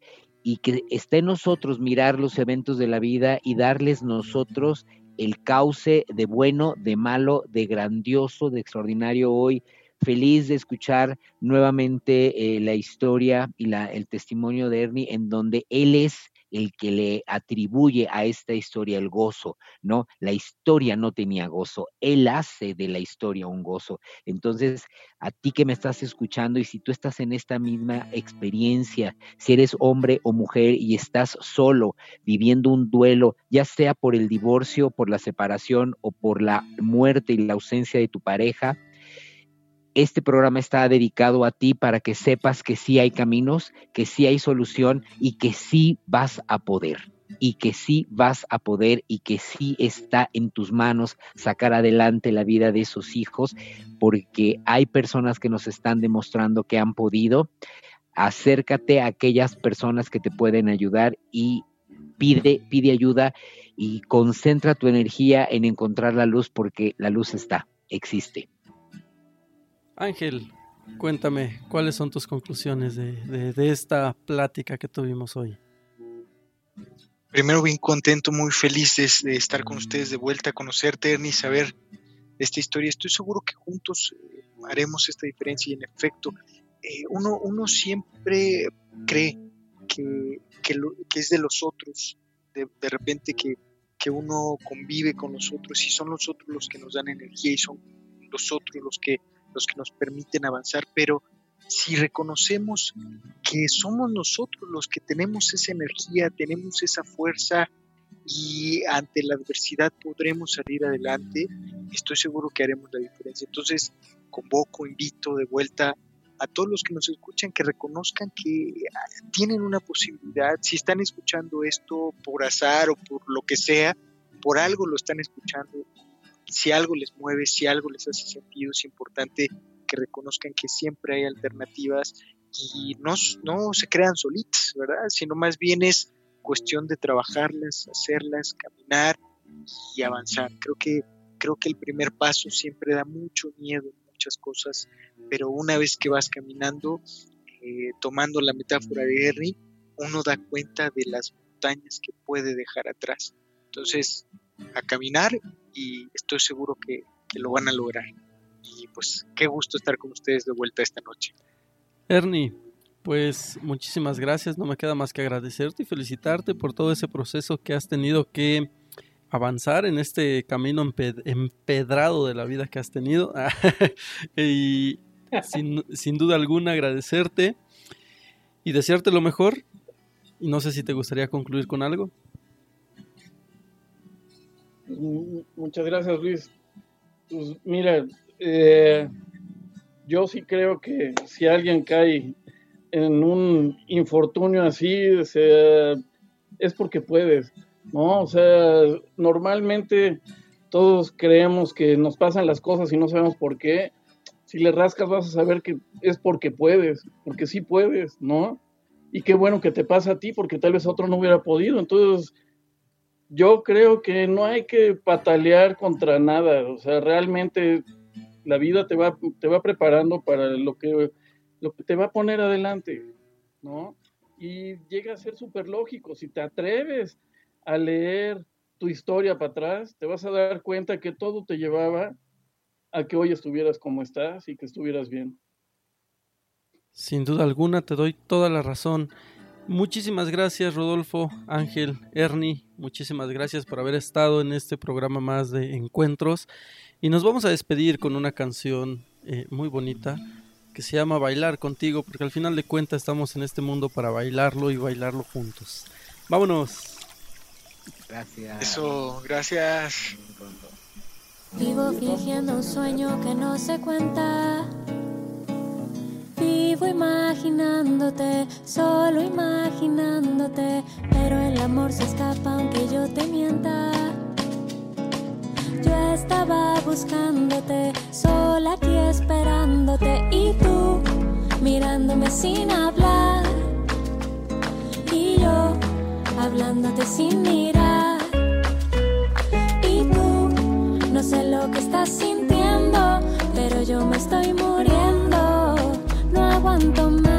y que está en nosotros mirar los eventos de la vida y darles nosotros el cauce de bueno, de malo, de grandioso, de extraordinario hoy, feliz de escuchar nuevamente eh, la historia y la, el testimonio de Ernie, en donde él es el que le atribuye a esta historia el gozo, ¿no? La historia no tenía gozo, él hace de la historia un gozo. Entonces, a ti que me estás escuchando y si tú estás en esta misma experiencia, si eres hombre o mujer y estás solo viviendo un duelo, ya sea por el divorcio, por la separación o por la muerte y la ausencia de tu pareja, este programa está dedicado a ti para que sepas que sí hay caminos, que sí hay solución y que sí vas a poder. y que sí vas a poder y que sí está en tus manos sacar adelante la vida de esos hijos, porque hay personas que nos están demostrando que han podido. Acércate a aquellas personas que te pueden ayudar y pide, pide ayuda y concentra tu energía en encontrar la luz porque la luz está, existe. Ángel, cuéntame, ¿cuáles son tus conclusiones de, esta plática que tuvimos hoy? Primero bien contento, muy feliz de, estar con ustedes de vuelta, conocerte, Ernie, saber esta historia. Estoy seguro que juntos eh, haremos esta diferencia y en efecto, eh, uno, uno siempre cree que, que, es de los otros, de, de repente que, que, uno convive con los otros y son los otros los que nos dan energía y son los otros los que los que nos permiten avanzar, pero si reconocemos que somos nosotros los que tenemos esa energía, tenemos esa fuerza y ante la adversidad podremos salir adelante, estoy seguro que haremos la diferencia. Entonces, convoco, invito de vuelta a todos los que nos escuchan que reconozcan que tienen una posibilidad, si están escuchando esto por azar o por lo que sea, por algo lo están escuchando, si algo les mueve, si algo les hace sentido, es importante que reconozcan que siempre hay alternativas y no, no se crean solitas, ¿verdad? Sino más bien es cuestión de trabajarlas, hacerlas, caminar y avanzar. Creo que, creo que el primer paso siempre da mucho miedo muchas cosas, pero una vez que vas caminando, eh, tomando la metáfora de Henry, uno da cuenta de las montañas que puede dejar atrás. Entonces, a caminar y estoy seguro que, lo van a lograr. Y pues qué gusto estar con ustedes de vuelta esta noche. Ernie, pues muchísimas gracias, no me queda más que agradecerte y felicitarte por todo ese proceso que has tenido que avanzar en este camino empedrado de la vida que has tenido. y sin, sin, duda alguna agradecerte y desearte lo mejor. Y no sé si te gustaría concluir con algo. Muchas gracias, Luis. Pues mira, eh, yo sí creo que si alguien cae en un infortunio así, es porque puedes, ¿no? O sea, normalmente todos creemos que nos pasan las cosas y no sabemos por qué. Si le rascas vas a saber que es porque puedes, porque sí puedes, ¿no? Y qué bueno que te pasa a ti, porque tal vez otro no hubiera podido. Entonces, yo creo que no hay que patalear contra nada, o sea, realmente la vida te va, te va preparando para lo que, lo que te va a poner adelante, ¿no? Y llega a ser súper lógico, si te atreves a leer tu historia para atrás, te vas a dar cuenta que todo te llevaba a que hoy estuvieras como estás y que estuvieras bien. Sin duda alguna, te doy toda la razón. Muchísimas gracias Rodolfo, Ángel, Ernie, muchísimas gracias por haber estado en este programa más de encuentros y nos vamos a despedir con una canción eh, muy bonita que se llama Bailar contigo porque al final de cuentas estamos en este mundo para bailarlo y bailarlo juntos. Vámonos. Gracias. Eso, gracias. Vivo fingiendo un sueño que no se cuenta Vivo imaginándote, solo imaginándote, pero el amor se escapa aunque yo te mienta. Yo estaba buscándote, sola aquí esperándote y tú mirándome sin hablar y yo hablándote sin mirar. Y tú no sé lo que estás sintiendo, pero yo me estoy muriendo cuanto más